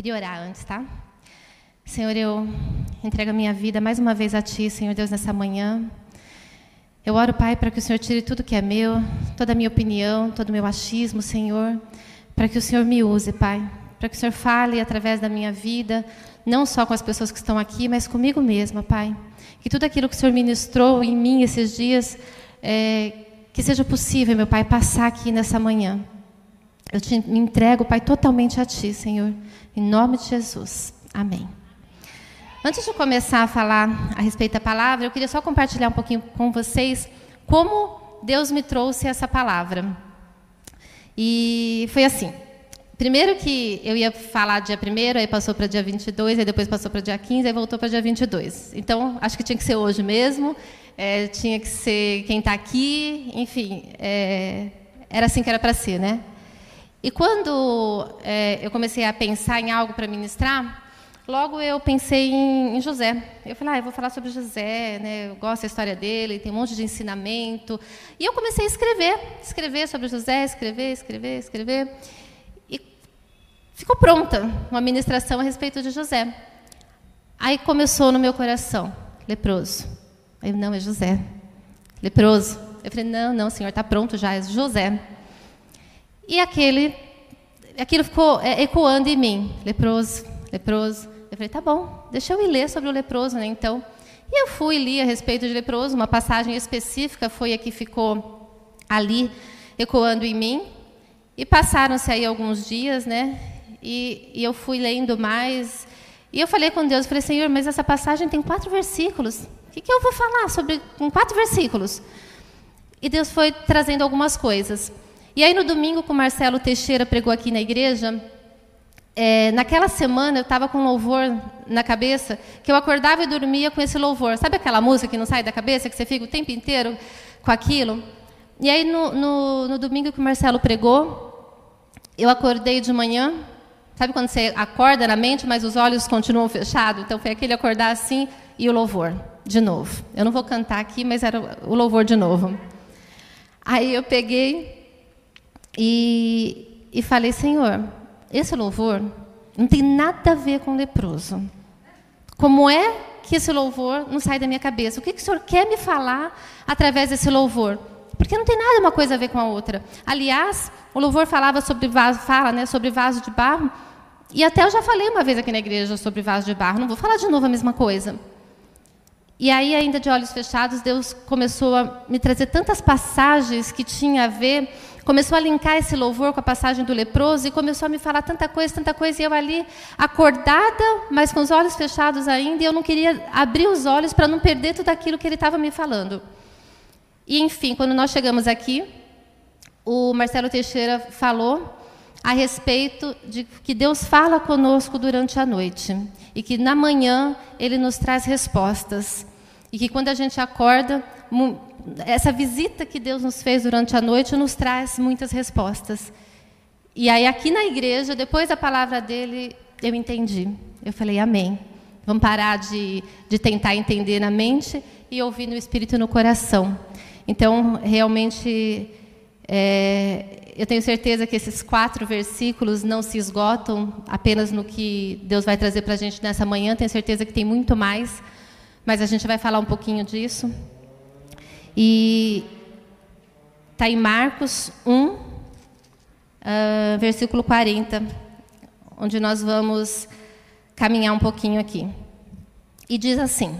Queria orar antes, tá? Senhor, eu entrego a minha vida mais uma vez a Ti, Senhor Deus, nessa manhã. Eu oro, Pai, para que o Senhor tire tudo que é meu, toda a minha opinião, todo o meu achismo, Senhor, para que o Senhor me use, Pai, para que o Senhor fale através da minha vida, não só com as pessoas que estão aqui, mas comigo mesma, Pai. Que tudo aquilo que o Senhor ministrou em mim esses dias, é, que seja possível, meu Pai, passar aqui nessa manhã. Eu te me entrego, Pai, totalmente a Ti, Senhor. Em nome de Jesus. Amém. Antes de começar a falar a respeito da palavra, eu queria só compartilhar um pouquinho com vocês como Deus me trouxe essa palavra. E foi assim. Primeiro que eu ia falar dia 1 aí passou para dia 22, aí depois passou para dia 15, aí voltou para dia 22. Então, acho que tinha que ser hoje mesmo, é, tinha que ser quem está aqui, enfim, é, era assim que era para ser, né? E quando é, eu comecei a pensar em algo para ministrar, logo eu pensei em, em, José. Eu falei, ah, eu vou falar sobre José, né? eu gosto da história dele, tem um monte de ensinamento. E eu comecei a escrever, escrever sobre José, escrever, escrever, escrever. E ficou pronta uma ministração a respeito de José. Aí começou no meu coração, leproso. Eu, não, é José. Leproso. Eu falei, não, não, senhor, está pronto já, é José. E aquele, aquilo ficou é, ecoando em mim, leproso, leproso. Eu falei, tá bom, deixa eu ir ler sobre o leproso, né, então. E eu fui li a respeito de leproso, uma passagem específica foi a que ficou ali ecoando em mim. E passaram-se aí alguns dias, né, e, e eu fui lendo mais. E eu falei com Deus, falei, Senhor, mas essa passagem tem quatro versículos. O que, que eu vou falar sobre com quatro versículos? E Deus foi trazendo algumas coisas. E aí no domingo que o Marcelo Teixeira pregou aqui na igreja, é, naquela semana eu estava com um louvor na cabeça, que eu acordava e dormia com esse louvor. Sabe aquela música que não sai da cabeça, que você fica o tempo inteiro com aquilo? E aí no, no, no domingo que o Marcelo pregou, eu acordei de manhã, sabe quando você acorda na mente, mas os olhos continuam fechados? Então foi aquele acordar assim e o louvor, de novo. Eu não vou cantar aqui, mas era o louvor de novo. Aí eu peguei e, e falei, Senhor, esse louvor não tem nada a ver com leproso. Como é que esse louvor não sai da minha cabeça? O que, que o Senhor quer me falar através desse louvor? Porque não tem nada uma coisa a ver com a outra. Aliás, o louvor falava sobre vaso, fala, né, sobre vaso de barro. E até eu já falei uma vez aqui na igreja sobre vaso de barro. Não vou falar de novo a mesma coisa. E aí, ainda de olhos fechados, Deus começou a me trazer tantas passagens que tinha a ver começou a linkar esse louvor com a passagem do leproso e começou a me falar tanta coisa, tanta coisa, e eu ali acordada, mas com os olhos fechados ainda, e eu não queria abrir os olhos para não perder tudo aquilo que ele estava me falando. E enfim, quando nós chegamos aqui, o Marcelo Teixeira falou a respeito de que Deus fala conosco durante a noite e que na manhã ele nos traz respostas e que quando a gente acorda, essa visita que Deus nos fez durante a noite nos traz muitas respostas. E aí, aqui na igreja, depois da palavra dele, eu entendi. Eu falei, amém. Vamos parar de, de tentar entender na mente e ouvir no espírito e no coração. Então, realmente, é, eu tenho certeza que esses quatro versículos não se esgotam apenas no que Deus vai trazer para a gente nessa manhã. Tenho certeza que tem muito mais, mas a gente vai falar um pouquinho disso. E está em Marcos 1, uh, ah, versículo 40, onde nós vamos caminhar um pouquinho aqui. E diz assim: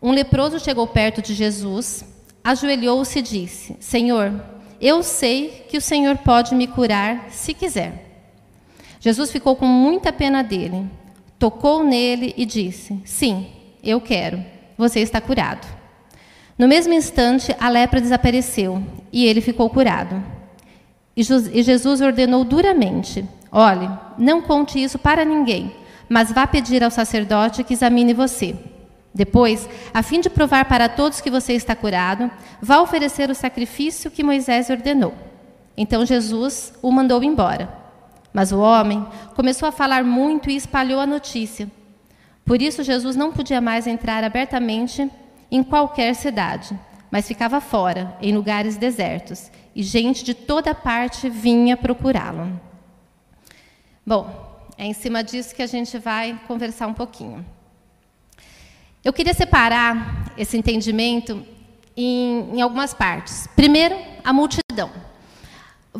Um leproso chegou perto de Jesus, ajoelhou-se e disse: Senhor, eu sei que o Senhor pode me curar se quiser. Jesus ficou com muita pena dele, tocou nele e disse: Sim, eu quero, você está curado. No mesmo instante, a lepra desapareceu e ele ficou curado. E Jesus ordenou duramente: Olhe, não conte isso para ninguém, mas vá pedir ao sacerdote que examine você. Depois, a fim de provar para todos que você está curado, vá oferecer o sacrifício que Moisés ordenou. Então Jesus o mandou embora. Mas o homem começou a falar muito e espalhou a notícia. Por isso, Jesus não podia mais entrar abertamente em qualquer cidade, mas ficava fora, em lugares desertos, e gente de toda parte vinha procurá-lo. Bom, É em cima disso que a gente vai conversar um pouquinho. Eu queria separar esse entendimento em, em algumas partes. Primeiro, a multidão.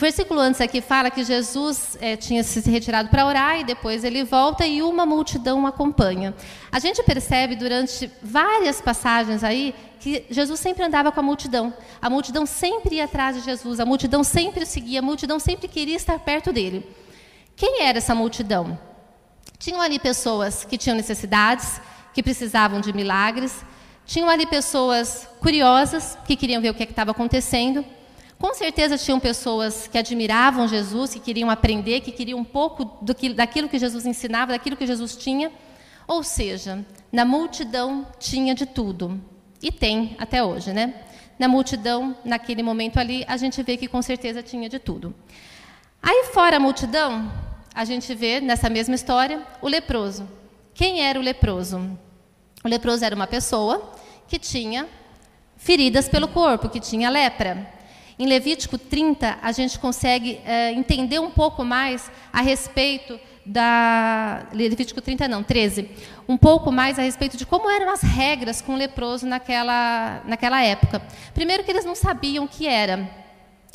Versículo antes aqui fala que Jesus é, tinha se retirado para orar e depois ele volta e uma multidão acompanha. A gente percebe durante várias passagens aí que Jesus sempre andava com a multidão. A multidão sempre ia atrás de Jesus, a multidão sempre o seguia, a multidão sempre queria estar perto dele. Quem era essa multidão? Tinham ali pessoas que tinham necessidades, que precisavam de milagres, tinham ali pessoas curiosas que queriam ver o que é estava acontecendo. Com certeza tinham pessoas que admiravam Jesus, que queriam aprender, que queriam um pouco do que, daquilo que Jesus ensinava, daquilo que Jesus tinha. Ou seja, na multidão tinha de tudo. E tem até hoje, né? Na multidão, naquele momento ali, a gente vê que com certeza tinha de tudo. Aí fora a multidão, a gente vê nessa mesma história o leproso. Quem era o leproso? O leproso era uma pessoa que tinha feridas pelo corpo, que tinha lepra. Em Levítico 30, a gente consegue é, entender um pouco mais a respeito da. Levítico 30, não, 13. Um pouco mais a respeito de como eram as regras com o leproso naquela, naquela época. Primeiro, que eles não sabiam o que era.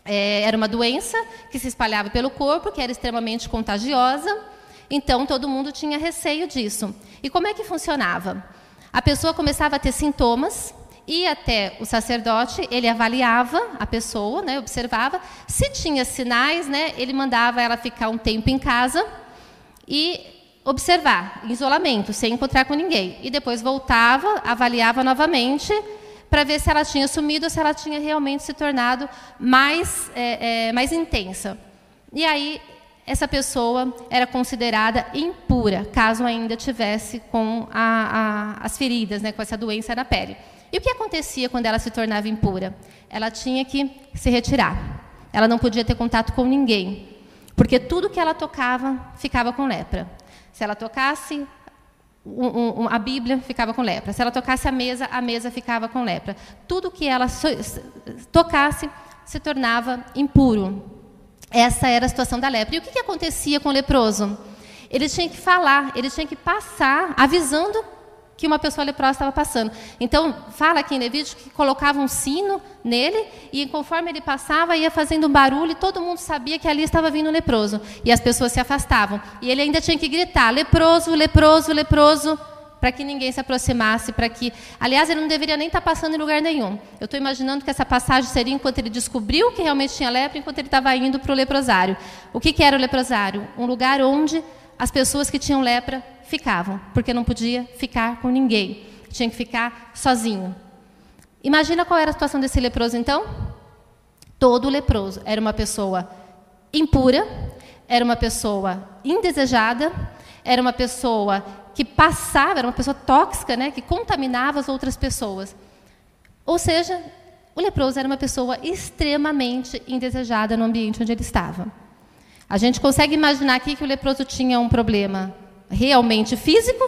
É, era uma doença que se espalhava pelo corpo, que era extremamente contagiosa. Então, todo mundo tinha receio disso. E como é que funcionava? A pessoa começava a ter sintomas, ia até o sacerdote, ele avaliava a pessoa, né, observava. Se tinha sinais, né, ele mandava ela ficar um tempo em casa e observar, em isolamento, sem encontrar com ninguém. E depois voltava, avaliava novamente para ver se ela tinha sumido ou se ela tinha realmente se tornado mais, é, é, mais intensa. E aí essa pessoa era considerada impura, caso ainda tivesse com a, a, as feridas, né, com essa doença na pele. E o que acontecia quando ela se tornava impura? Ela tinha que se retirar. Ela não podia ter contato com ninguém, porque tudo que ela tocava ficava com lepra. Se ela tocasse um, um, a Bíblia, ficava com lepra. Se ela tocasse a mesa, a mesa ficava com lepra. Tudo que ela so tocasse se tornava impuro. Essa era a situação da lepra. E o que, que acontecia com o leproso? Ele tinha que falar, ele tinha que passar avisando que uma pessoa leprosa estava passando. Então, fala aqui em Levítico que colocava um sino nele e conforme ele passava ia fazendo um barulho e todo mundo sabia que ali estava vindo um leproso. E as pessoas se afastavam. E ele ainda tinha que gritar: leproso, leproso, leproso, para que ninguém se aproximasse, para que, aliás, ele não deveria nem estar passando em lugar nenhum. Eu estou imaginando que essa passagem seria enquanto ele descobriu que realmente tinha lepra, enquanto ele estava indo para o leprosário. O que, que era o leprosário? Um lugar onde as pessoas que tinham lepra ficavam, porque não podia ficar com ninguém, tinha que ficar sozinho. Imagina qual era a situação desse leproso então? Todo leproso era uma pessoa impura, era uma pessoa indesejada, era uma pessoa que passava, era uma pessoa tóxica, né, que contaminava as outras pessoas. Ou seja, o leproso era uma pessoa extremamente indesejada no ambiente onde ele estava. A gente consegue imaginar aqui que o leproso tinha um problema realmente físico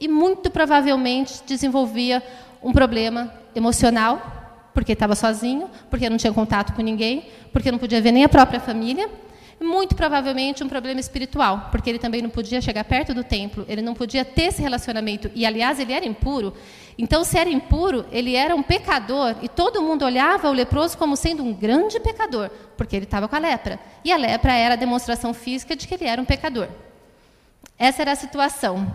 e muito provavelmente desenvolvia um problema emocional, porque estava sozinho, porque não tinha contato com ninguém, porque não podia ver nem a própria família, e muito provavelmente um problema espiritual, porque ele também não podia chegar perto do templo, ele não podia ter esse relacionamento, e aliás, ele era impuro. Então, se era impuro, ele era um pecador, e todo mundo olhava o leproso como sendo um grande pecador, porque ele estava com a lepra. E a lepra era a demonstração física de que ele era um pecador. Essa era a situação.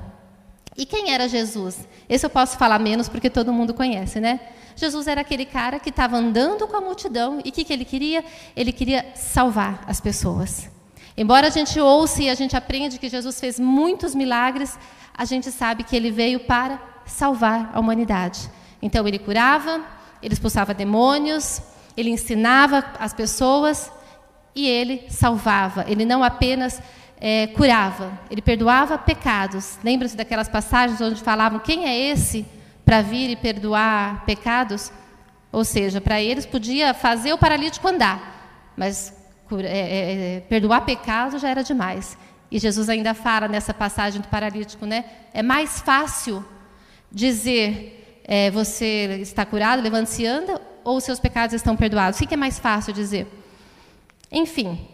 E quem era Jesus? Esse eu posso falar menos porque todo mundo conhece, né? Jesus era aquele cara que estava andando com a multidão e o que, que ele queria? Ele queria salvar as pessoas. Embora a gente ouça e a gente aprenda que Jesus fez muitos milagres, a gente sabe que ele veio para salvar a humanidade. Então ele curava, ele expulsava demônios, ele ensinava as pessoas e ele salvava. Ele não apenas é, curava, ele perdoava pecados. Lembra-se daquelas passagens onde falavam quem é esse para vir e perdoar pecados? Ou seja, para eles podia fazer o paralítico andar, mas é, é, é, perdoar pecados já era demais. E Jesus ainda fala nessa passagem do paralítico, né? É mais fácil dizer é, você está curado, levante-se e anda, ou seus pecados estão perdoados. O que é mais fácil dizer? Enfim,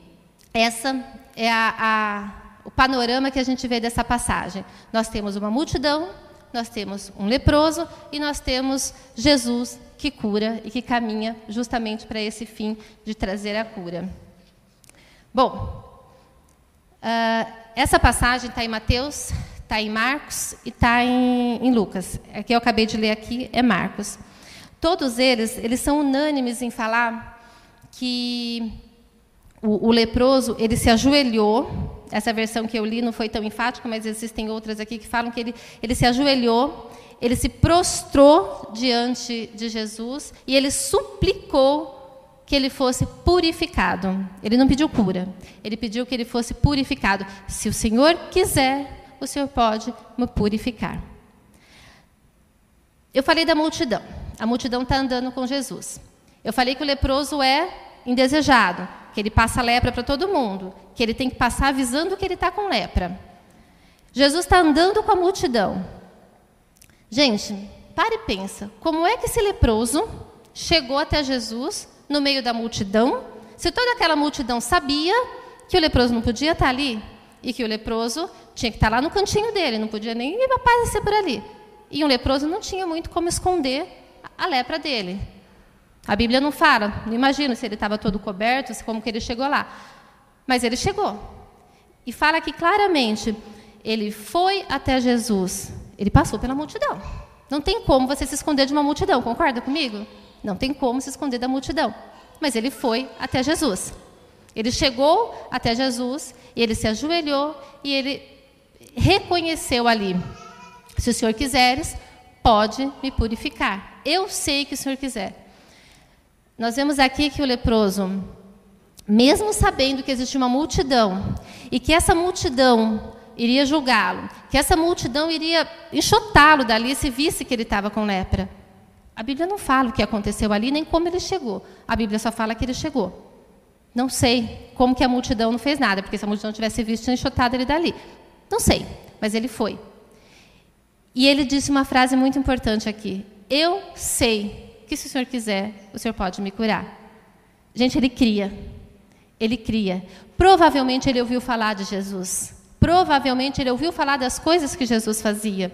essa é a, a, o panorama que a gente vê dessa passagem. Nós temos uma multidão, nós temos um leproso e nós temos Jesus que cura e que caminha justamente para esse fim de trazer a cura. Bom, uh, essa passagem está em Mateus, está em Marcos e está em, em Lucas. A que eu acabei de ler aqui é Marcos. Todos eles, eles são unânimes em falar que o, o, leproso ele se ajoelhou. Essa versão que eu li não foi tão enfática, mas existem outras aqui que falam que ele, ele se ajoelhou ele se prostrou diante de Jesus e ele suplicou que ele fosse purificado. Ele não pediu cura, ele pediu que ele fosse purificado. Se o Senhor quiser, o Senhor pode me purificar. Eu falei da multidão. A multidão está andando com Jesus. Eu falei que o leproso é indesejado, que ele passa lepra para todo mundo, que ele tem que passar avisando que ele está com lepra. Jesus está andando com a multidão. Gente, pare e pensa, como é que esse leproso chegou até Jesus no meio da multidão, se toda aquela multidão sabia que o leproso não podia estar ali e que o leproso tinha que estar lá no cantinho dele, não podia nem aparecer por ali. E um leproso não tinha muito como esconder a lepra dele. A Bíblia não fala, não imagino se ele estava todo coberto, como que ele chegou lá. Mas ele chegou. E fala que claramente ele foi até Jesus ele passou pela multidão. Não tem como você se esconder de uma multidão, concorda comigo? Não tem como se esconder da multidão. Mas ele foi até Jesus. Ele chegou até Jesus ele se ajoelhou e ele reconheceu ali: se o Senhor quiseres, pode me purificar. Eu sei que o Senhor quiser. Nós vemos aqui que o leproso, mesmo sabendo que existe uma multidão e que essa multidão iria julgá-lo, que essa multidão iria enxotá-lo dali se visse que ele estava com lepra. A Bíblia não fala o que aconteceu ali, nem como ele chegou. A Bíblia só fala que ele chegou. Não sei como que a multidão não fez nada, porque se a multidão tivesse visto, tinha enxotado ele dali. Não sei, mas ele foi. E ele disse uma frase muito importante aqui. Eu sei que se o Senhor quiser, o Senhor pode me curar. Gente, ele cria. Ele cria. Provavelmente ele ouviu falar de Jesus. Provavelmente ele ouviu falar das coisas que Jesus fazia.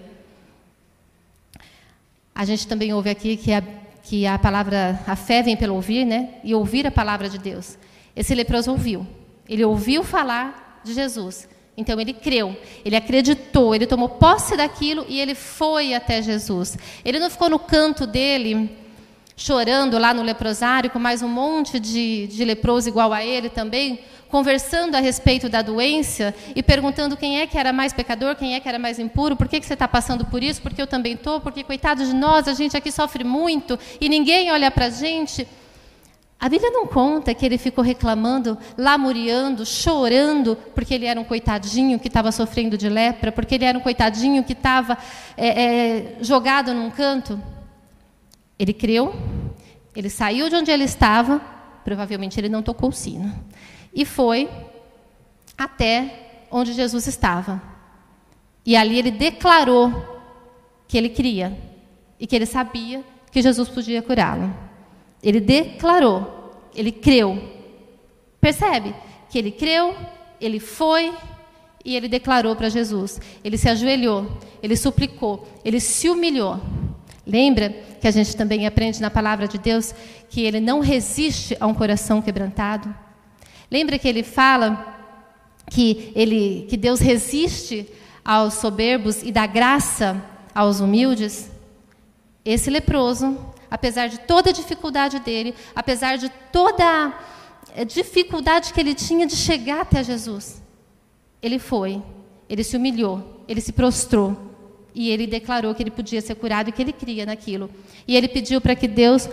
A gente também ouve aqui que a, que a palavra, a fé vem pelo ouvir, né? E ouvir a palavra de Deus. Esse leproso ouviu. Ele ouviu falar de Jesus. Então ele creu, ele acreditou, ele tomou posse daquilo e ele foi até Jesus. Ele não ficou no canto dele, chorando lá no leprosário, com mais um monte de, de leproso igual a ele também, conversando a respeito da doença e perguntando quem é que era mais pecador, quem é que era mais impuro, por que, que você está passando por isso, porque eu também estou, porque coitado de nós, a gente aqui sofre muito e ninguém olha para a gente. A Bíblia não conta que ele ficou reclamando, lamuriando, chorando, porque ele era um coitadinho que estava sofrendo de lepra, porque ele era um coitadinho que estava é, é, jogado num canto. Ele creu, ele saiu de onde ele estava, provavelmente ele não tocou o sino e foi até onde Jesus estava. E ali ele declarou que ele cria e que ele sabia que Jesus podia curá-lo. Ele declarou, ele creu. Percebe? Que ele creu, ele foi e ele declarou para Jesus. Ele se ajoelhou, ele suplicou, ele se humilhou. Lembra que a gente também aprende na palavra de Deus que ele não resiste a um coração quebrantado? Lembra que ele fala que, ele, que Deus resiste aos soberbos e dá graça aos humildes? Esse leproso, apesar de toda a dificuldade dele, apesar de toda a dificuldade que ele tinha de chegar até Jesus, ele foi, ele se humilhou, ele se prostrou e ele declarou que ele podia ser curado e que ele cria naquilo. E ele pediu para que Deus,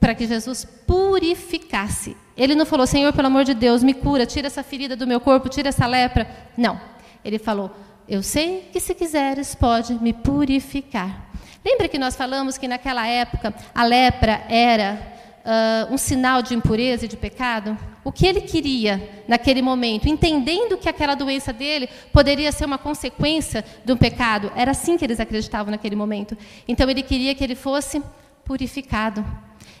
para que Jesus purificasse ele não falou, Senhor, pelo amor de Deus, me cura, tira essa ferida do meu corpo, tira essa lepra. Não. Ele falou, eu sei que se quiseres pode me purificar. Lembra que nós falamos que naquela época a lepra era uh, um sinal de impureza e de pecado? O que ele queria naquele momento, entendendo que aquela doença dele poderia ser uma consequência de um pecado, era assim que eles acreditavam naquele momento. Então ele queria que ele fosse purificado.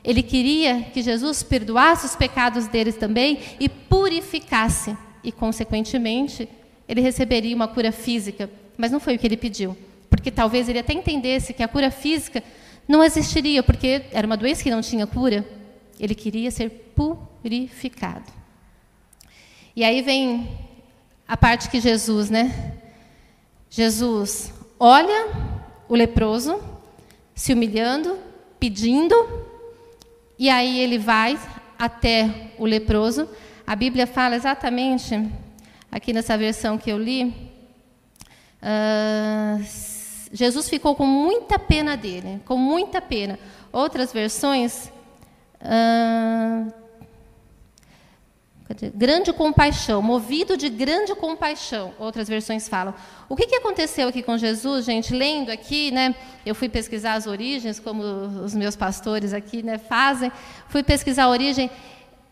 Ele queria que Jesus perdoasse os pecados deles também e purificasse, e, consequentemente, ele receberia uma cura física, mas não foi o que ele pediu, porque talvez ele até entendesse que a cura física não existiria, porque era uma doença que não tinha cura. Ele queria ser purificado. E aí vem a parte que Jesus, né? Jesus olha o leproso se humilhando, pedindo, e aí ele vai até o leproso. A Bíblia fala exatamente, aqui nessa versão que eu li, uh, Jesus ficou com muita pena dele, com muita pena. Outras versões. Uh, grande compaixão, movido de grande compaixão, outras versões falam. O que, que aconteceu aqui com Jesus, gente? Lendo aqui, né? Eu fui pesquisar as origens, como os meus pastores aqui né, fazem. Fui pesquisar a origem.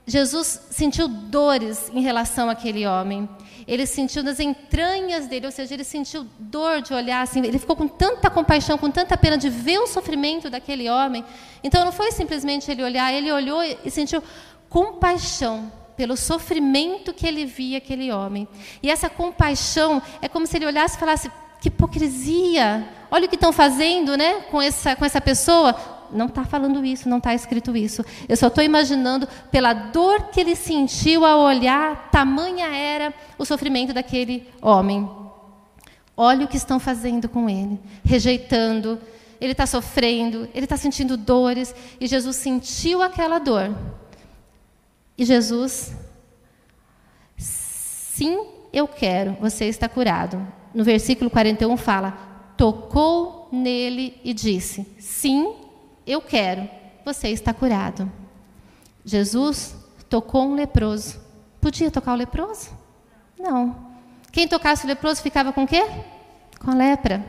Jesus sentiu dores em relação àquele homem. Ele sentiu nas entranhas dele, ou seja, ele sentiu dor de olhar assim. Ele ficou com tanta compaixão, com tanta pena de ver o sofrimento daquele homem. Então não foi simplesmente ele olhar, ele olhou e sentiu compaixão pelo sofrimento que ele via aquele homem. E essa compaixão é como se ele olhasse e falasse: que hipocrisia! Olha o que estão fazendo, né, com essa com essa pessoa não está falando isso, não está escrito isso. Eu só estou imaginando pela dor que ele sentiu ao olhar, tamanha era o sofrimento daquele homem. Olha o que estão fazendo com ele, rejeitando. Ele está sofrendo, ele está sentindo dores, e Jesus sentiu aquela dor. E Jesus, sim, eu quero, você está curado. No versículo 41 fala: tocou nele e disse: Sim, eu quero, você está curado. Jesus tocou um leproso. Podia tocar o leproso? Não. Quem tocasse o leproso ficava com o quê? Com a lepra.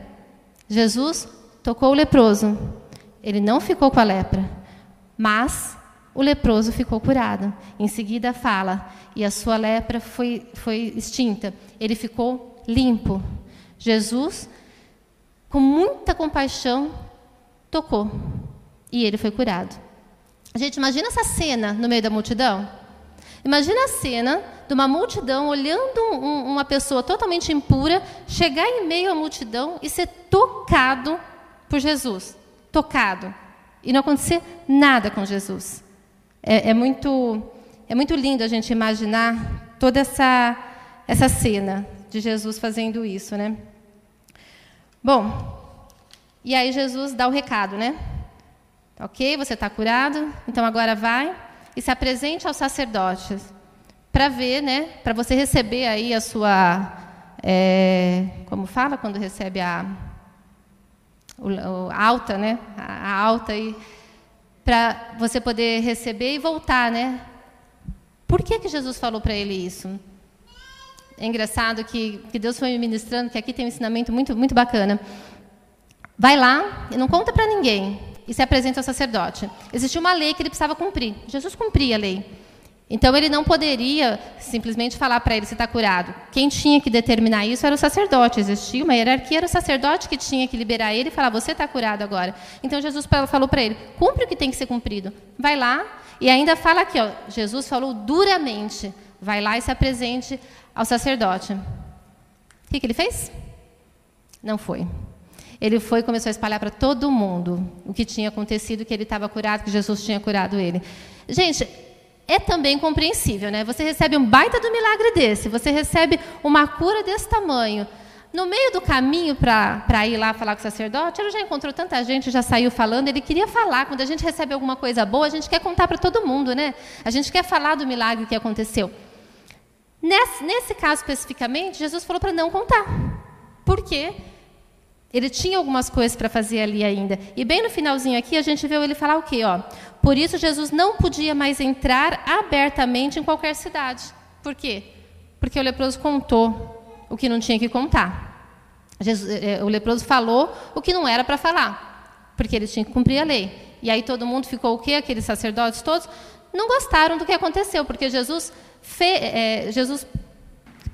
Jesus tocou o leproso. Ele não ficou com a lepra, mas o leproso ficou curado. Em seguida fala, e a sua lepra foi, foi extinta. Ele ficou limpo. Jesus, com muita compaixão, tocou e ele foi curado. Gente, imagina essa cena no meio da multidão. Imagina a cena de uma multidão olhando um, uma pessoa totalmente impura chegar em meio à multidão e ser tocado por Jesus. Tocado. E não acontecer nada com Jesus. É, é muito, é muito lindo a gente imaginar toda essa, essa cena de Jesus fazendo isso, né? Bom, e aí Jesus dá o recado, né? Ok? Você está curado? Então agora vai e se apresente aos sacerdotes para ver, né? Para você receber aí a sua, é, como fala quando recebe a, o alta, né? A, a alta aí para você poder receber e voltar, né? Por que que Jesus falou para ele isso? É engraçado que, que Deus foi me ministrando, que aqui tem um ensinamento muito muito bacana. Vai lá e não conta para ninguém e se apresenta ao sacerdote. Existia uma lei que ele precisava cumprir. Jesus cumpria a lei. Então ele não poderia simplesmente falar para ele se está curado. Quem tinha que determinar isso era o sacerdote. Existia uma hierarquia, era o sacerdote que tinha que liberar ele e falar: você está curado agora. Então Jesus falou para ele: cumpre o que tem que ser cumprido. Vai lá e ainda fala aqui, ó, Jesus falou duramente: vai lá e se apresente ao sacerdote. O que, que ele fez? Não foi. Ele foi e começou a espalhar para todo mundo o que tinha acontecido, que ele estava curado, que Jesus tinha curado ele. Gente, é também compreensível, né? Você recebe um baita do milagre desse, você recebe uma cura desse tamanho. No meio do caminho para ir lá falar com o sacerdote, ele já encontrou tanta gente, já saiu falando, ele queria falar. Quando a gente recebe alguma coisa boa, a gente quer contar para todo mundo, né? A gente quer falar do milagre que aconteceu. Nesse, nesse caso especificamente, Jesus falou para não contar. Por quê? Ele tinha algumas coisas para fazer ali ainda. E bem no finalzinho aqui, a gente vê ele falar o quê? Ó, Por isso, Jesus não podia mais entrar abertamente em qualquer cidade. Por quê? Porque o leproso contou o que não tinha que contar. Jesus, é, o leproso falou o que não era para falar, porque ele tinha que cumprir a lei. E aí todo mundo ficou o quê? Aqueles sacerdotes todos não gostaram do que aconteceu, porque Jesus, fe, é, Jesus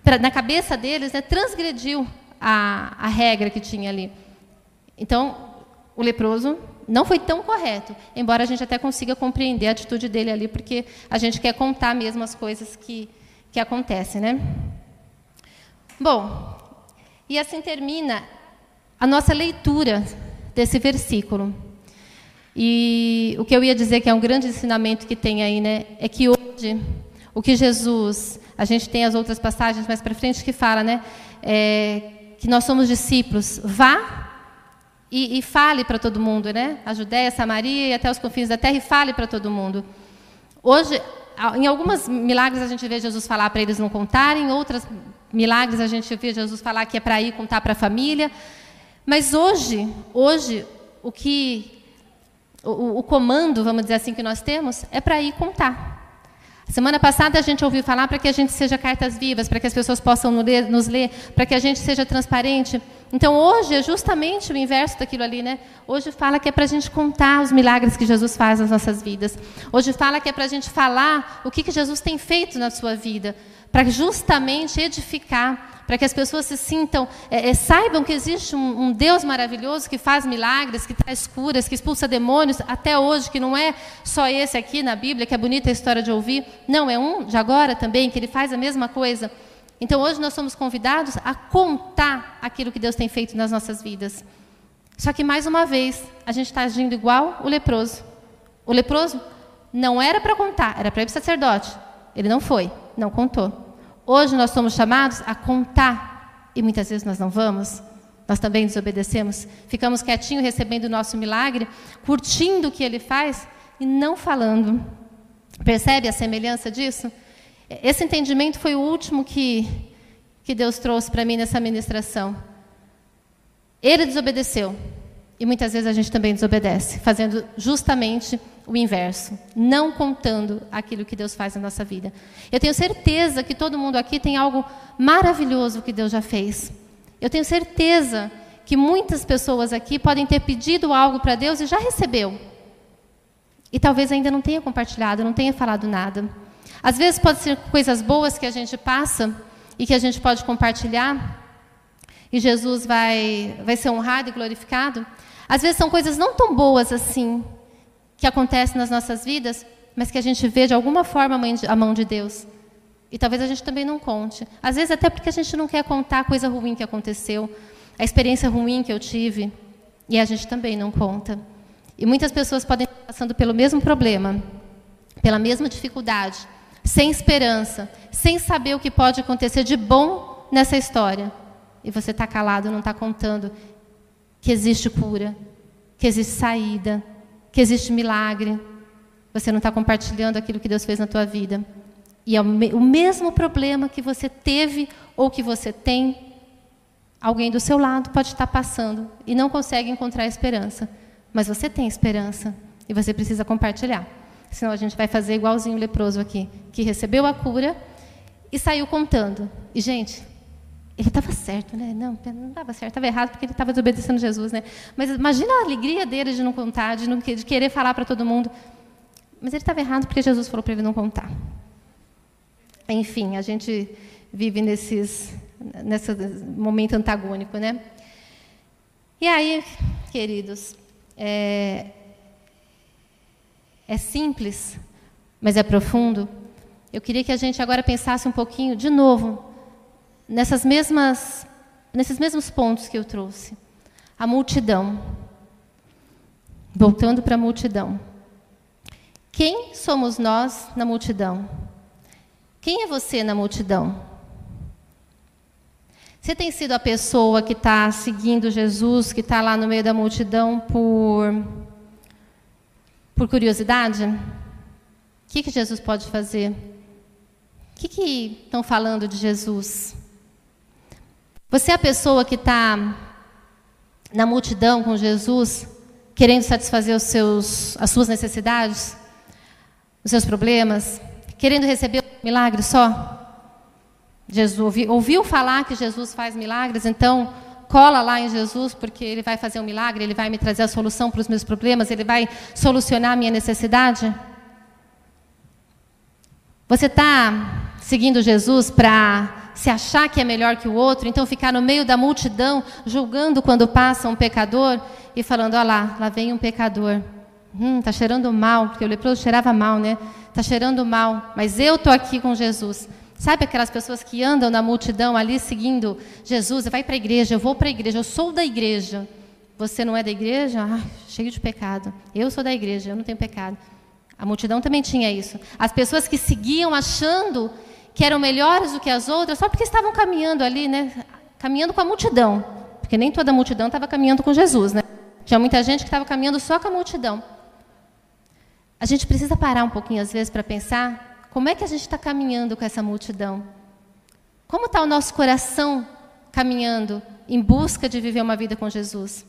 pra, na cabeça deles, né, transgrediu a, a regra que tinha ali. Então, o leproso não foi tão correto, embora a gente até consiga compreender a atitude dele ali, porque a gente quer contar mesmo as coisas que, que acontecem, né? Bom, e assim termina a nossa leitura desse versículo. E o que eu ia dizer que é um grande ensinamento que tem aí, né, é que hoje o que Jesus, a gente tem as outras passagens mais para frente que fala, né, é, que nós somos discípulos, vá e, e fale para todo mundo, né, a Judéia, Samaria e até os confins da terra e fale para todo mundo. Hoje, em algumas milagres a gente vê Jesus falar para eles não contarem, outras milagres a gente vê Jesus falar que é para ir contar para a família. Mas hoje, hoje o que o, o, comando, vamos dizer assim, que nós temos é para ir contar. Semana passada a gente ouviu falar para que a gente seja cartas vivas, para que as pessoas possam nos ler, para que a gente seja transparente. Então hoje é justamente o inverso daquilo ali, né? Hoje fala que é para a gente contar os milagres que Jesus faz nas nossas vidas. Hoje fala que é para a gente falar o que, que Jesus tem feito na sua vida, para justamente edificar para que as pessoas se sintam, é, é, saibam que existe um, um, Deus maravilhoso que faz milagres, que traz curas, que expulsa demônios, até hoje, que não é só esse aqui na Bíblia, que é bonita a história de ouvir, não, é um de agora também, que ele faz a mesma coisa. Então hoje nós somos convidados a contar aquilo que Deus tem feito nas nossas vidas. Só que, mais uma vez, a gente está agindo igual o leproso. O leproso não era para contar, era para ir para o sacerdote. Ele não foi, não contou. Hoje nós somos chamados a contar e muitas vezes nós não vamos. Nós também desobedecemos, ficamos quietinhos recebendo o nosso milagre, curtindo o que ele faz e não falando. Percebe a semelhança disso? Esse entendimento foi o último que, que Deus trouxe para mim nessa ministração. Ele desobedeceu, e muitas vezes a gente também desobedece, fazendo justamente o inverso, não contando aquilo que Deus faz na nossa vida. Eu tenho certeza que todo mundo aqui tem algo maravilhoso que Deus já fez. Eu tenho certeza que muitas pessoas aqui podem ter pedido algo para Deus e já recebeu. E talvez ainda não tenha compartilhado, não tenha falado nada. Às vezes pode ser coisas boas que a gente passa e que a gente pode compartilhar, e Jesus vai, vai ser honrado e glorificado. Às vezes são coisas não tão boas assim que acontecem nas nossas vidas, mas que a gente vê de alguma forma a mão de Deus. E talvez a gente também não conte. Às vezes até porque a gente não quer contar a coisa ruim que aconteceu, a experiência ruim que eu tive, e a gente também não conta. E muitas pessoas podem estar passando pelo mesmo problema, pela mesma dificuldade, sem esperança, sem saber o que pode acontecer de bom nessa história. E você está calado, não está contando que existe cura, que existe saída, que existe milagre. Você não está compartilhando aquilo que Deus fez na tua vida. E é o, o mesmo problema que você teve ou que você tem, alguém do seu lado pode estar passando e não consegue encontrar esperança. Mas você tem esperança e você precisa compartilhar. Senão a gente vai fazer igualzinho o leproso aqui, que recebeu a cura e saiu contando. E, gente, ele estava certo, né? Não, não estava certo, estava errado porque ele estava desobedecendo Jesus, né? Mas imagina a alegria dele de não contar, de, não, de querer falar para todo mundo. Mas ele estava errado porque Jesus falou para ele não contar. Enfim, a gente vive nesses, nesse momento antagônico, né? E aí, queridos, é, é simples, mas é profundo. Eu queria que a gente agora pensasse um pouquinho, de novo, nessas mesmas, nesses mesmos pontos que eu trouxe. A multidão. Voltando para a multidão. Quem somos nós na multidão? Quem é você na multidão? Você tem sido a pessoa que está seguindo Jesus, que está lá no meio da multidão por, por curiosidade? O que, que Jesus pode fazer? O que, que estão falando de Jesus? Você é a pessoa que está na multidão com Jesus, querendo satisfazer os seus, as suas necessidades, os seus problemas, querendo receber um milagre só? Jesus ouviu, ouviu falar que Jesus faz milagres, então cola lá em Jesus, porque ele vai fazer um milagre, ele vai me trazer a solução para os meus problemas, ele vai solucionar a minha necessidade? Você está seguindo Jesus para se achar que é melhor que o outro, então ficar no meio da multidão, julgando quando passa um pecador e falando: olha lá, lá vem um pecador. Hum, tá cheirando mal, porque o leproso cheirava mal, né? Tá cheirando mal, mas eu tô aqui com Jesus. Sabe aquelas pessoas que andam na multidão ali seguindo Jesus? Vai para a igreja, eu vou para a igreja, eu sou da igreja. Você não é da igreja? Cheio de pecado. Eu sou da igreja, eu não tenho pecado. A multidão também tinha isso. As pessoas que seguiam achando que eram melhores do que as outras, só porque estavam caminhando ali, né? Caminhando com a multidão. Porque nem toda a multidão estava caminhando com Jesus, né? Tinha muita gente que estava caminhando só com a multidão. A gente precisa parar um pouquinho, às vezes, para pensar como é que a gente está caminhando com essa multidão. Como está o nosso coração caminhando em busca de viver uma vida com Jesus?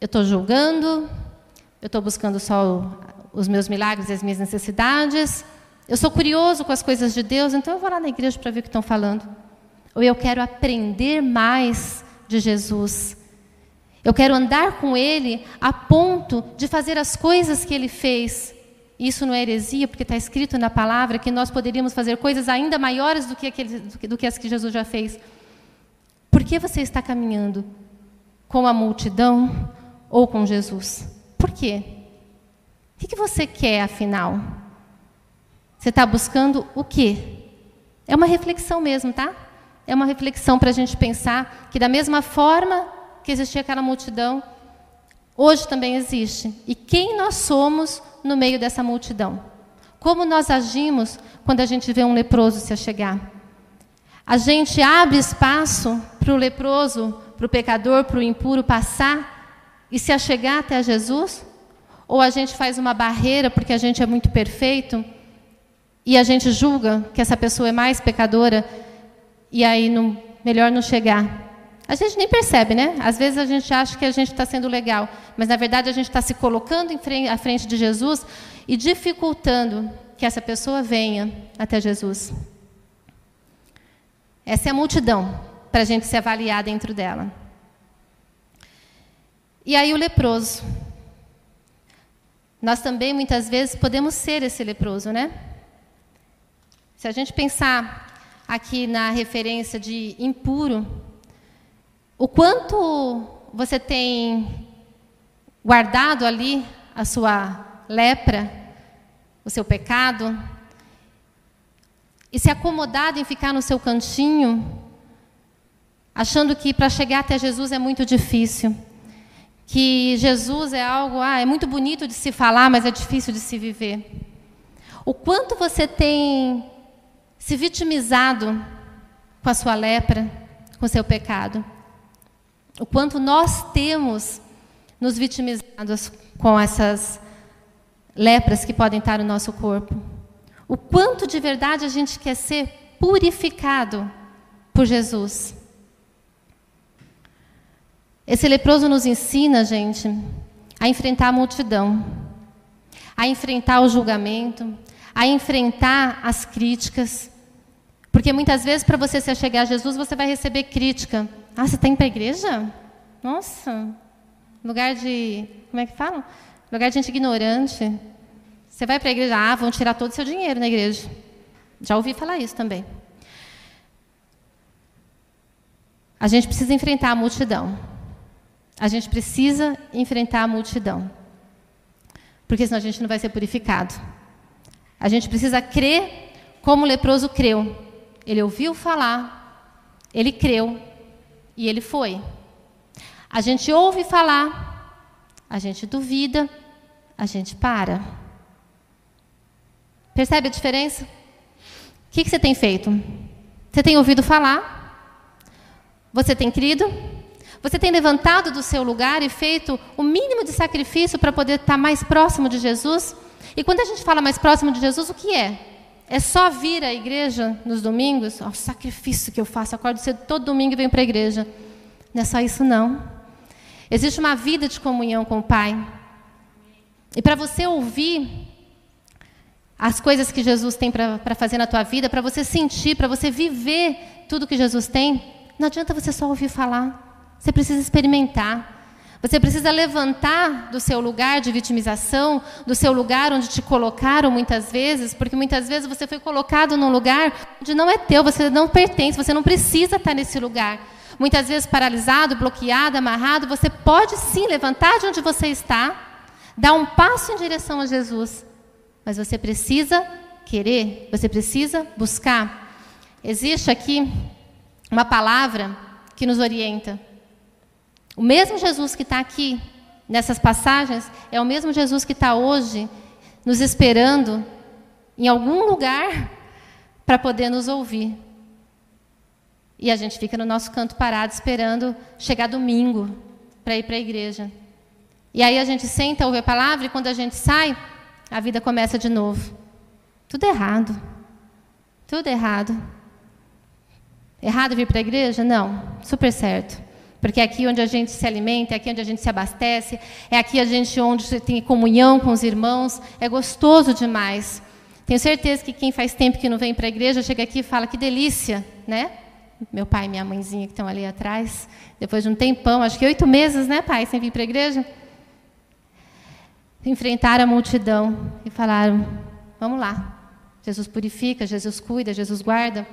Eu estou julgando, eu estou buscando só os meus milagres e as minhas necessidades, eu sou curioso com as coisas de Deus, então eu vou lá na igreja para ver o que estão falando. Ou eu quero aprender mais de Jesus. Eu quero andar com Ele a ponto de fazer as coisas que Ele fez. Isso não é heresia, porque está escrito na palavra que nós poderíamos fazer coisas ainda maiores do que, aquele, do, que, do que as que Jesus já fez. Por que você está caminhando com a multidão ou com Jesus? Por quê? O que, que você quer, afinal? Você está buscando o quê? É uma reflexão mesmo, tá? É uma reflexão para a gente pensar que, da mesma forma que existia aquela multidão, hoje também existe. E quem nós somos no meio dessa multidão? Como nós agimos quando a gente vê um leproso se achegar? A gente abre espaço para o leproso, para o pecador, para o impuro passar e se achegar até Jesus? Ou a gente faz uma barreira porque a gente é muito perfeito e a gente julga que essa pessoa é mais pecadora e aí não, melhor não chegar. A gente nem percebe, né? Às vezes a gente acha que a gente está sendo legal, mas na verdade a gente está se colocando em frente, à frente de Jesus e dificultando que essa pessoa venha até Jesus. Essa é a multidão para a gente se avaliar dentro dela. E aí o leproso. Nós também muitas vezes podemos ser esse leproso, né? Se a gente pensar aqui na referência de impuro, o quanto você tem guardado ali a sua lepra, o seu pecado, e se acomodado em ficar no seu cantinho, achando que para chegar até Jesus é muito difícil, que Jesus é algo, ah, é muito bonito de se falar, mas é difícil de se viver. O quanto você tem se vitimizado com a sua lepra, com o seu pecado. O quanto nós temos nos vitimizado com essas lepras que podem estar no nosso corpo. O quanto de verdade a gente quer ser purificado por Jesus. Esse leproso nos ensina, gente, a enfrentar a multidão, a enfrentar o julgamento, a enfrentar as críticas, porque muitas vezes, para você se achegar a Jesus, você vai receber crítica. Ah, você está indo para a igreja? Nossa, lugar de. Como é que fala? Lugar de gente ignorante. Você vai para a igreja, ah, vão tirar todo o seu dinheiro na igreja. Já ouvi falar isso também. A gente precisa enfrentar a multidão. A gente precisa enfrentar a multidão. Porque senão a gente não vai ser purificado. A gente precisa crer como o leproso creu. Ele ouviu falar, ele creu e ele foi. A gente ouve falar, a gente duvida, a gente para. Percebe a diferença? O que, você tem feito? Você tem ouvido falar? Você tem crido? Você tem levantado do seu lugar e feito o mínimo de sacrifício para poder estar mais próximo de Jesus? E quando a gente fala mais próximo de Jesus, o que é? É só vir à igreja nos domingos? O sacrifício que eu faço, acordo cedo todo domingo e venho para a igreja. Não é só isso, não. Existe uma vida de comunhão com o Pai. E para você ouvir as coisas que Jesus tem para fazer na tua vida, para você sentir, para você viver tudo que Jesus tem, não adianta você só ouvir falar. Você precisa experimentar. Você precisa levantar do seu lugar de vitimização, do seu lugar onde te colocaram muitas vezes, porque muitas vezes você foi colocado num lugar onde não é teu, você não pertence, você não precisa estar nesse lugar. Muitas vezes paralisado, bloqueado, amarrado, você pode sim levantar de onde você está, dar um passo em direção a Jesus, mas você precisa querer, você precisa buscar. Existe aqui uma palavra que nos orienta. O mesmo Jesus que está aqui nessas passagens é o mesmo Jesus que está hoje nos esperando em algum lugar para poder nos ouvir. E a gente fica no nosso canto parado esperando chegar domingo para ir para a igreja. E aí a gente senta, ouve a palavra e quando a gente sai, a vida começa de novo. Tudo errado. Tudo errado. Errado vir para a igreja? Não, super certo. Porque é aqui onde a gente se alimenta, é aqui onde a gente se abastece, é aqui a gente onde tem comunhão com os irmãos, é gostoso demais. Tenho certeza que quem faz tempo que não vem para a igreja chega aqui e fala que delícia, né? Meu pai e minha mãezinha que estão ali atrás, depois de um tempão, acho que oito meses, né, pai, sem vir para a igreja, enfrentaram a multidão e falaram: Vamos lá, Jesus purifica, Jesus cuida, Jesus guarda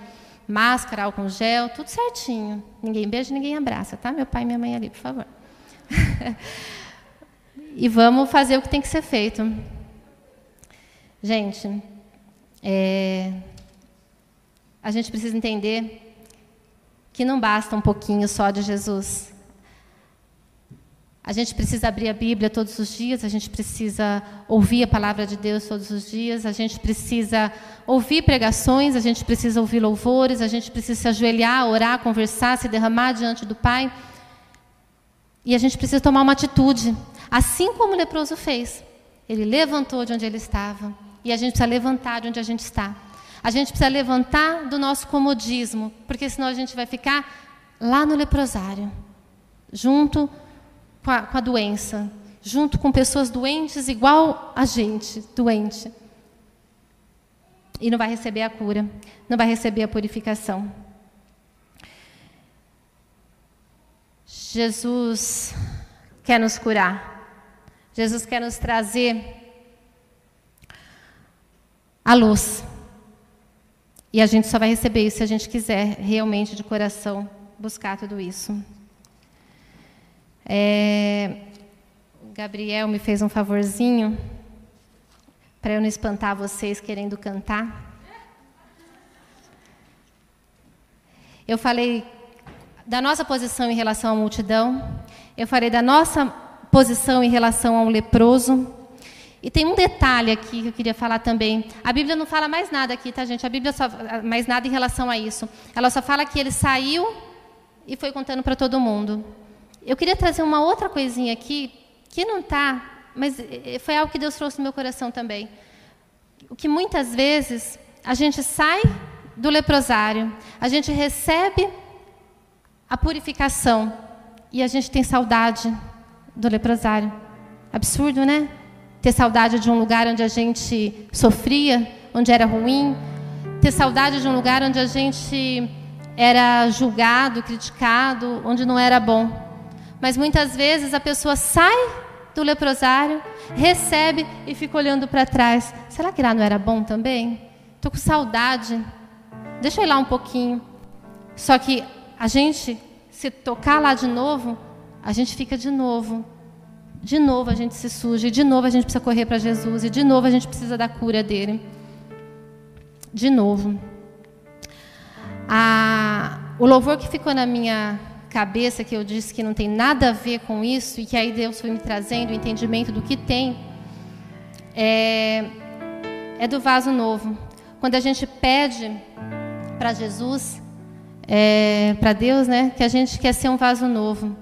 máscara, álcool gel, tudo certinho. Ninguém beija, ninguém abraça, tá? Meu pai e minha mãe ali, por favor. e vamos fazer o que tem que ser feito. Gente, é, a gente precisa entender que não basta um pouquinho só de Jesus. A gente precisa abrir a Bíblia todos os dias, a gente precisa ouvir a palavra de Deus todos os dias, a gente precisa ouvir pregações, a gente precisa ouvir louvores, a gente precisa se ajoelhar, orar, conversar, se derramar diante do Pai. E a gente precisa tomar uma atitude, assim como o leproso fez. Ele levantou de onde ele estava, e a gente precisa levantar de onde a gente está. A gente precisa levantar do nosso comodismo, porque senão a gente vai ficar lá no leprosário, junto com a, com a doença, junto com pessoas doentes igual a gente, doente. E não vai receber a cura, não vai receber a purificação. Jesus quer nos curar. Jesus quer nos trazer a luz. E a gente só vai receber isso se a gente quiser realmente de coração buscar tudo isso. É, Gabriel me fez um favorzinho para eu não espantar vocês querendo cantar. Eu falei da nossa posição em relação à multidão, eu falei da nossa posição em relação ao leproso. E tem um detalhe aqui que eu queria falar também. A Bíblia não fala mais nada aqui, tá, gente? A Bíblia só mais nada em relação a isso. Ela só fala que ele saiu e foi contando para todo mundo. Eu queria trazer uma outra coisinha aqui, que não está, mas eh, foi algo que Deus trouxe no meu coração também. O que muitas vezes a gente sai do leprosário, a gente recebe a purificação e a gente tem saudade do leprosário. Absurdo, né? Ter saudade de um lugar onde a gente sofria, onde era ruim, ter saudade de um lugar onde a gente era julgado, criticado, onde não era bom. Mas muitas vezes a pessoa sai do leprosário, recebe e fica olhando para trás. Será que lá não era bom também? Estou com saudade. Deixa eu ir lá um pouquinho. Só que a gente, se tocar lá de novo, a gente fica de novo. De novo a gente se suja, e de novo a gente precisa correr para Jesus, e de novo a gente precisa da cura dele. De novo. Ah, o louvor que ficou na minha cabeça que eu disse que não tem nada a ver com isso e que aí Deus foi me trazendo o entendimento do que tem, é, é do vaso novo. Quando a gente pede para Jesus, é, para Deus, né, que a gente quer ser um vaso novo.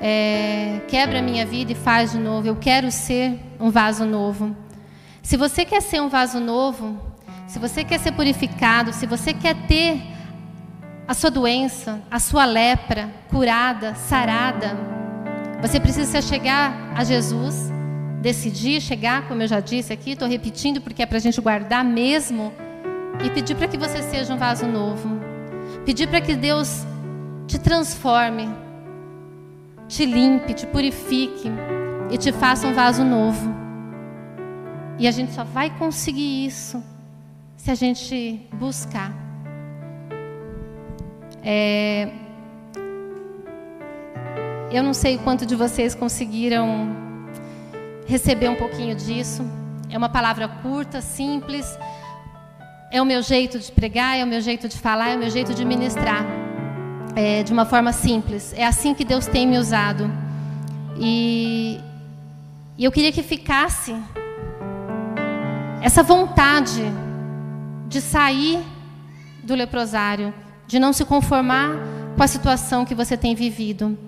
É, quebra a minha vida e faz de novo. Eu quero ser um vaso novo. Se você quer ser um vaso novo, se você quer ser purificado, se você quer ter a sua doença, a sua lepra curada, sarada. Você precisa chegar a Jesus, decidir chegar, como eu já disse aqui, estou repetindo porque é para a gente guardar mesmo, e pedir para que você seja um vaso novo. Pedir para que Deus te transforme, te limpe, te purifique e te faça um vaso novo. E a gente só vai conseguir isso se a gente buscar. É, eu não sei quanto de vocês conseguiram receber um pouquinho disso. É uma palavra curta, simples, é o meu jeito de pregar, é o meu jeito de falar, é o meu jeito de ministrar. É, de uma forma simples. É assim que Deus tem me usado. E, e eu queria que ficasse essa vontade de sair do leprosário, de não se conformar com a situação que você tem vivido,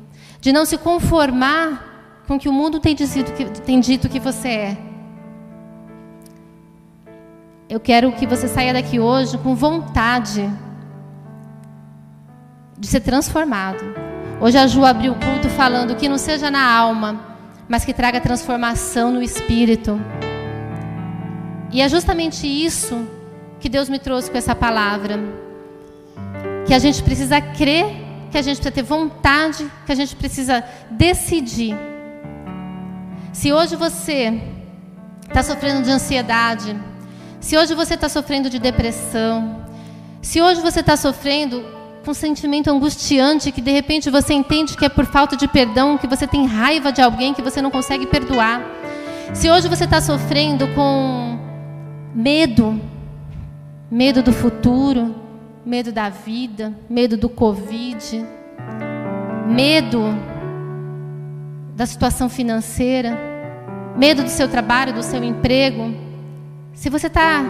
de não se conformar com o que o mundo tem, dito que, tem dito que você é. Eu quero que você saia daqui hoje com vontade de ser transformado. Hoje a Ju abriu o culto falando que não seja na alma, mas que traga transformação no espírito. E é justamente isso que Deus me trouxe com essa palavra. Que a gente precisa crer, que a gente precisa ter vontade, que a gente precisa decidir. Se hoje você está sofrendo de ansiedade, se hoje você está sofrendo de depressão, se hoje você está sofrendo com um sentimento angustiante que de repente você entende que é por falta de perdão, que você tem raiva de alguém que você não consegue perdoar, se hoje você está sofrendo com Medo. Medo do futuro, medo da vida, medo do Covid, medo da situação financeira, medo do seu trabalho, do seu emprego. Se você está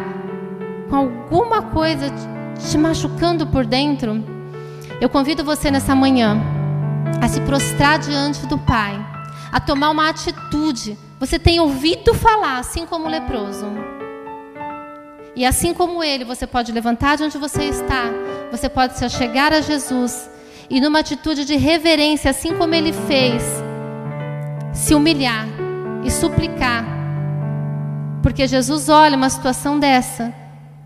com alguma coisa te machucando por dentro, eu convido você nessa manhã a se prostrar diante do Pai, a tomar uma atitude. Você tem ouvido falar, assim como o leproso. E assim como ele, você pode levantar de onde você está, você pode se achegar a Jesus e, numa atitude de reverência, assim como ele fez, se humilhar e suplicar. Porque Jesus olha uma situação dessa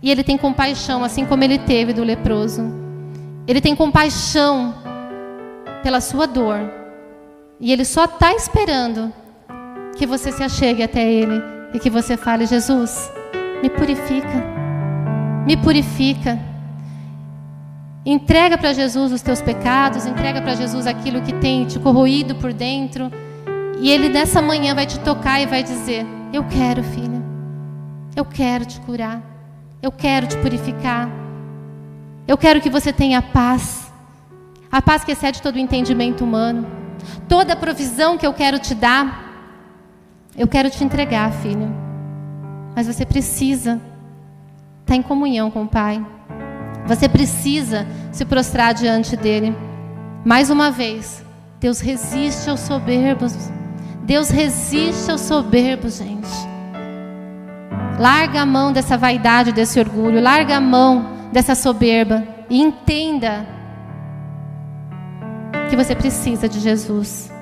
e ele tem compaixão, assim como ele teve do leproso. Ele tem compaixão pela sua dor. E ele só está esperando que você se achegue até ele e que você fale: Jesus. Me purifica. Me purifica. Entrega para Jesus os teus pecados, entrega para Jesus aquilo que tem te corroído por dentro. E Ele nessa manhã vai te tocar e vai dizer: Eu quero, filha. Eu quero te curar. Eu quero te purificar. Eu quero que você tenha paz. A paz que excede todo o entendimento humano. Toda a provisão que eu quero te dar, eu quero te entregar, filho. Mas você precisa estar em comunhão com o Pai. Você precisa se prostrar diante dele. Mais uma vez, Deus resiste aos soberbos. Deus resiste aos soberbos, gente. Larga a mão dessa vaidade, desse orgulho. Larga a mão dessa soberba. E entenda que você precisa de Jesus.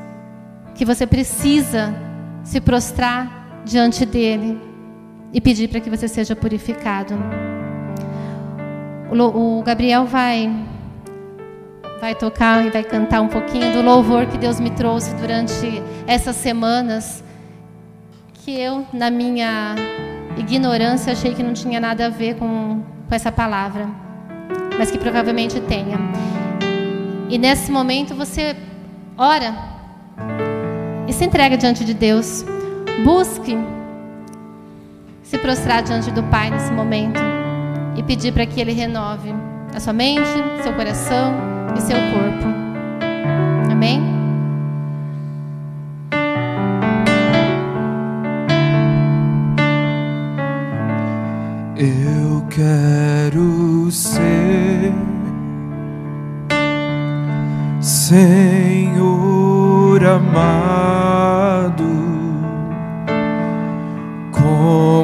Que você precisa se prostrar diante dele e pedir para que você seja purificado. O Gabriel vai vai tocar e vai cantar um pouquinho do louvor que Deus me trouxe durante essas semanas, que eu na minha ignorância achei que não tinha nada a ver com, com essa palavra, mas que provavelmente tenha. E nesse momento você ora e se entrega diante de Deus. Busque se prostrar diante do Pai nesse momento e pedir para que Ele renove a sua mente, seu coração e seu corpo. Amém? Eu quero ser Senhor amado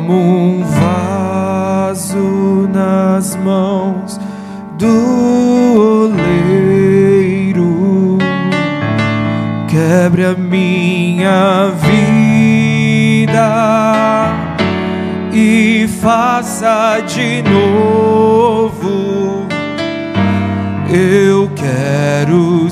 como um vaso nas mãos do oleiro. Quebre a minha vida e faça de novo. Eu quero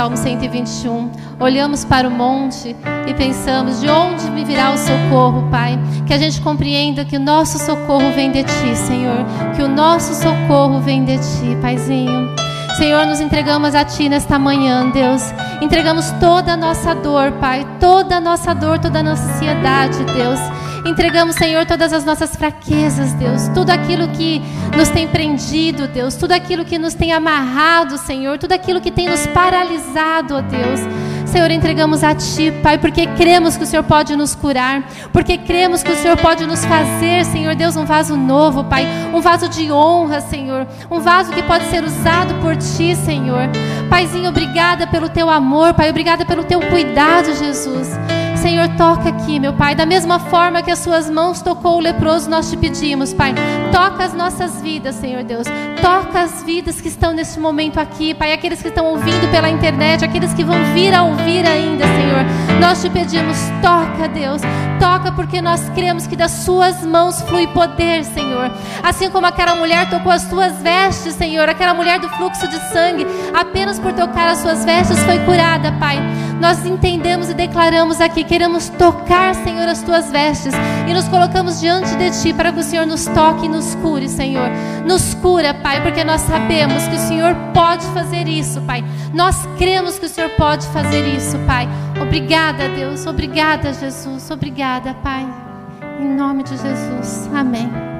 Salmo 121. Olhamos para o monte e pensamos: de onde me virá o socorro, Pai? Que a gente compreenda que o nosso socorro vem de Ti, Senhor. Que o nosso socorro vem de Ti, Paizinho. Senhor, nos entregamos a Ti nesta manhã, Deus. Entregamos toda a nossa dor, Pai. Toda a nossa dor, toda a nossa ansiedade, Deus. Entregamos, Senhor, todas as nossas fraquezas, Deus. Tudo aquilo que nos tem prendido, Deus. Tudo aquilo que nos tem amarrado, Senhor. Tudo aquilo que tem nos paralisado, ó Deus. Senhor, entregamos a Ti, Pai, porque cremos que o Senhor pode nos curar, porque cremos que o Senhor pode nos fazer, Senhor Deus, um vaso novo, Pai, um vaso de honra, Senhor, um vaso que pode ser usado por Ti, Senhor. Paizinho, obrigada pelo Teu amor, Pai, obrigada pelo Teu cuidado, Jesus. Senhor, toca aqui, meu Pai. Da mesma forma que as Suas mãos tocou o leproso, nós te pedimos, Pai. Toca as nossas vidas, Senhor Deus. Toca as vidas que estão nesse momento aqui, Pai. Aqueles que estão ouvindo pela internet, aqueles que vão vir a ouvir ainda, Senhor. Nós te pedimos, toca, Deus. Toca porque nós cremos que das Suas mãos flui poder, Senhor. Assim como aquela mulher tocou as Suas vestes, Senhor. Aquela mulher do fluxo de sangue, apenas por tocar as Suas vestes, foi curada, Pai. Nós entendemos e declaramos aqui queremos tocar, Senhor, as tuas vestes e nos colocamos diante de ti para que o Senhor nos toque e nos cure, Senhor. Nos cura, Pai, porque nós sabemos que o Senhor pode fazer isso, Pai. Nós cremos que o Senhor pode fazer isso, Pai. Obrigada, Deus. Obrigada, Jesus. Obrigada, Pai. Em nome de Jesus. Amém.